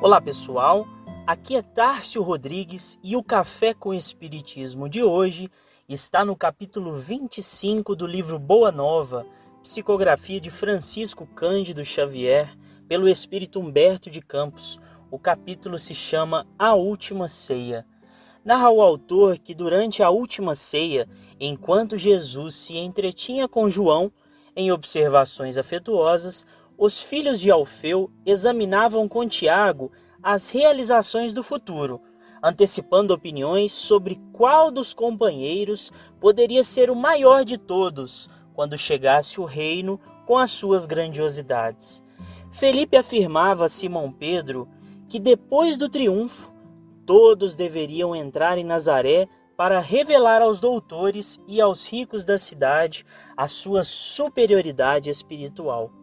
Olá pessoal, aqui é Tárcio Rodrigues e o Café com Espiritismo de hoje está no capítulo 25 do livro Boa Nova, psicografia de Francisco Cândido Xavier, pelo espírito Humberto de Campos. O capítulo se chama A Última Ceia. Narra o autor que durante a última ceia, enquanto Jesus se entretinha com João, em observações afetuosas, os filhos de Alfeu examinavam com Tiago as realizações do futuro, antecipando opiniões sobre qual dos companheiros poderia ser o maior de todos quando chegasse o reino com as suas grandiosidades. Felipe afirmava a Simão Pedro que depois do triunfo todos deveriam entrar em Nazaré para revelar aos doutores e aos ricos da cidade a sua superioridade espiritual.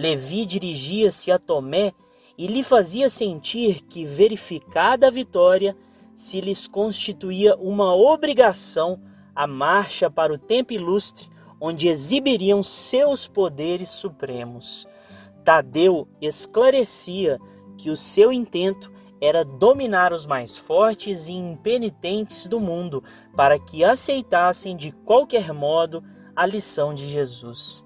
Levi dirigia-se a Tomé e lhe fazia sentir que, verificada a vitória, se lhes constituía uma obrigação a marcha para o tempo ilustre, onde exibiriam seus poderes supremos. Tadeu esclarecia que o seu intento era dominar os mais fortes e impenitentes do mundo, para que aceitassem de qualquer modo a lição de Jesus.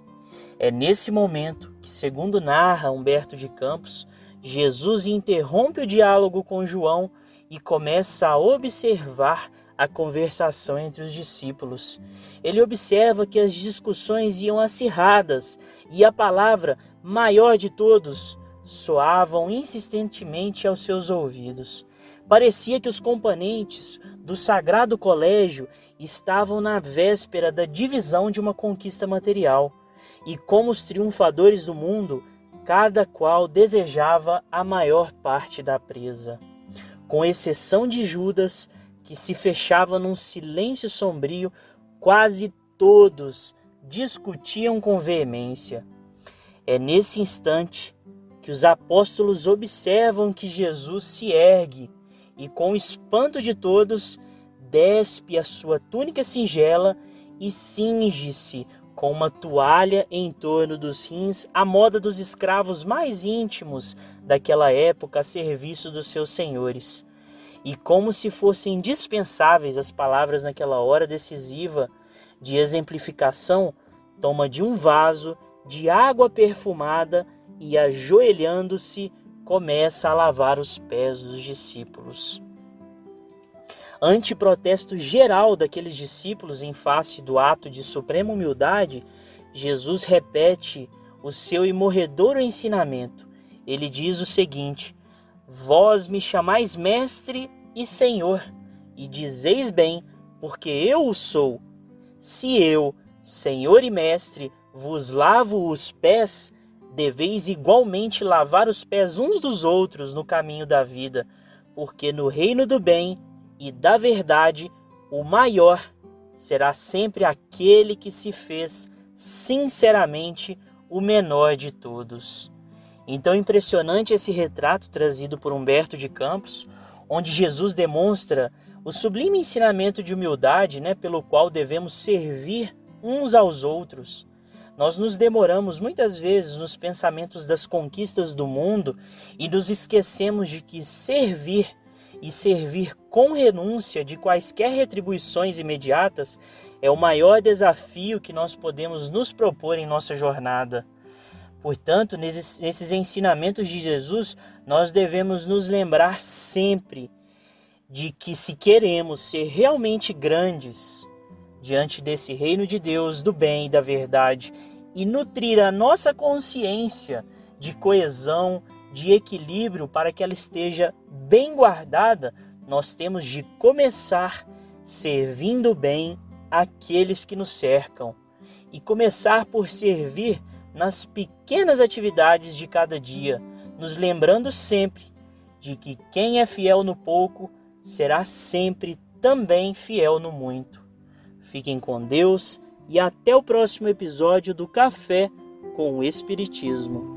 É nesse momento que, segundo narra Humberto de Campos, Jesus interrompe o diálogo com João e começa a observar a conversação entre os discípulos. Ele observa que as discussões iam acirradas e a palavra maior de todos soavam insistentemente aos seus ouvidos. Parecia que os componentes do sagrado colégio estavam na véspera da divisão de uma conquista material e como os triunfadores do mundo, cada qual desejava a maior parte da presa. Com exceção de Judas, que se fechava num silêncio sombrio, quase todos discutiam com veemência. É nesse instante que os apóstolos observam que Jesus se ergue e, com espanto de todos, despe a sua túnica singela e cinge-se com uma toalha em torno dos rins, a moda dos escravos mais íntimos daquela época a serviço dos seus senhores. E como se fossem dispensáveis as palavras naquela hora decisiva de exemplificação, toma de um vaso de água perfumada e, ajoelhando-se, começa a lavar os pés dos discípulos antiprotesto geral daqueles discípulos em face do ato de suprema humildade, Jesus repete o seu imorredouro ensinamento. Ele diz o seguinte: Vós me chamais mestre e senhor, e dizeis bem, porque eu o sou. Se eu, senhor e mestre, vos lavo os pés, deveis igualmente lavar os pés uns dos outros no caminho da vida, porque no reino do bem e da verdade, o maior será sempre aquele que se fez sinceramente o menor de todos. Então, impressionante esse retrato trazido por Humberto de Campos, onde Jesus demonstra o sublime ensinamento de humildade, né, pelo qual devemos servir uns aos outros. Nós nos demoramos muitas vezes nos pensamentos das conquistas do mundo e nos esquecemos de que servir e servir com renúncia de quaisquer retribuições imediatas é o maior desafio que nós podemos nos propor em nossa jornada. Portanto, nesses, nesses ensinamentos de Jesus, nós devemos nos lembrar sempre de que, se queremos ser realmente grandes diante desse reino de Deus, do bem e da verdade, e nutrir a nossa consciência de coesão, de equilíbrio para que ela esteja bem guardada, nós temos de começar servindo bem aqueles que nos cercam e começar por servir nas pequenas atividades de cada dia, nos lembrando sempre de que quem é fiel no pouco será sempre também fiel no muito. Fiquem com Deus e até o próximo episódio do Café com o Espiritismo.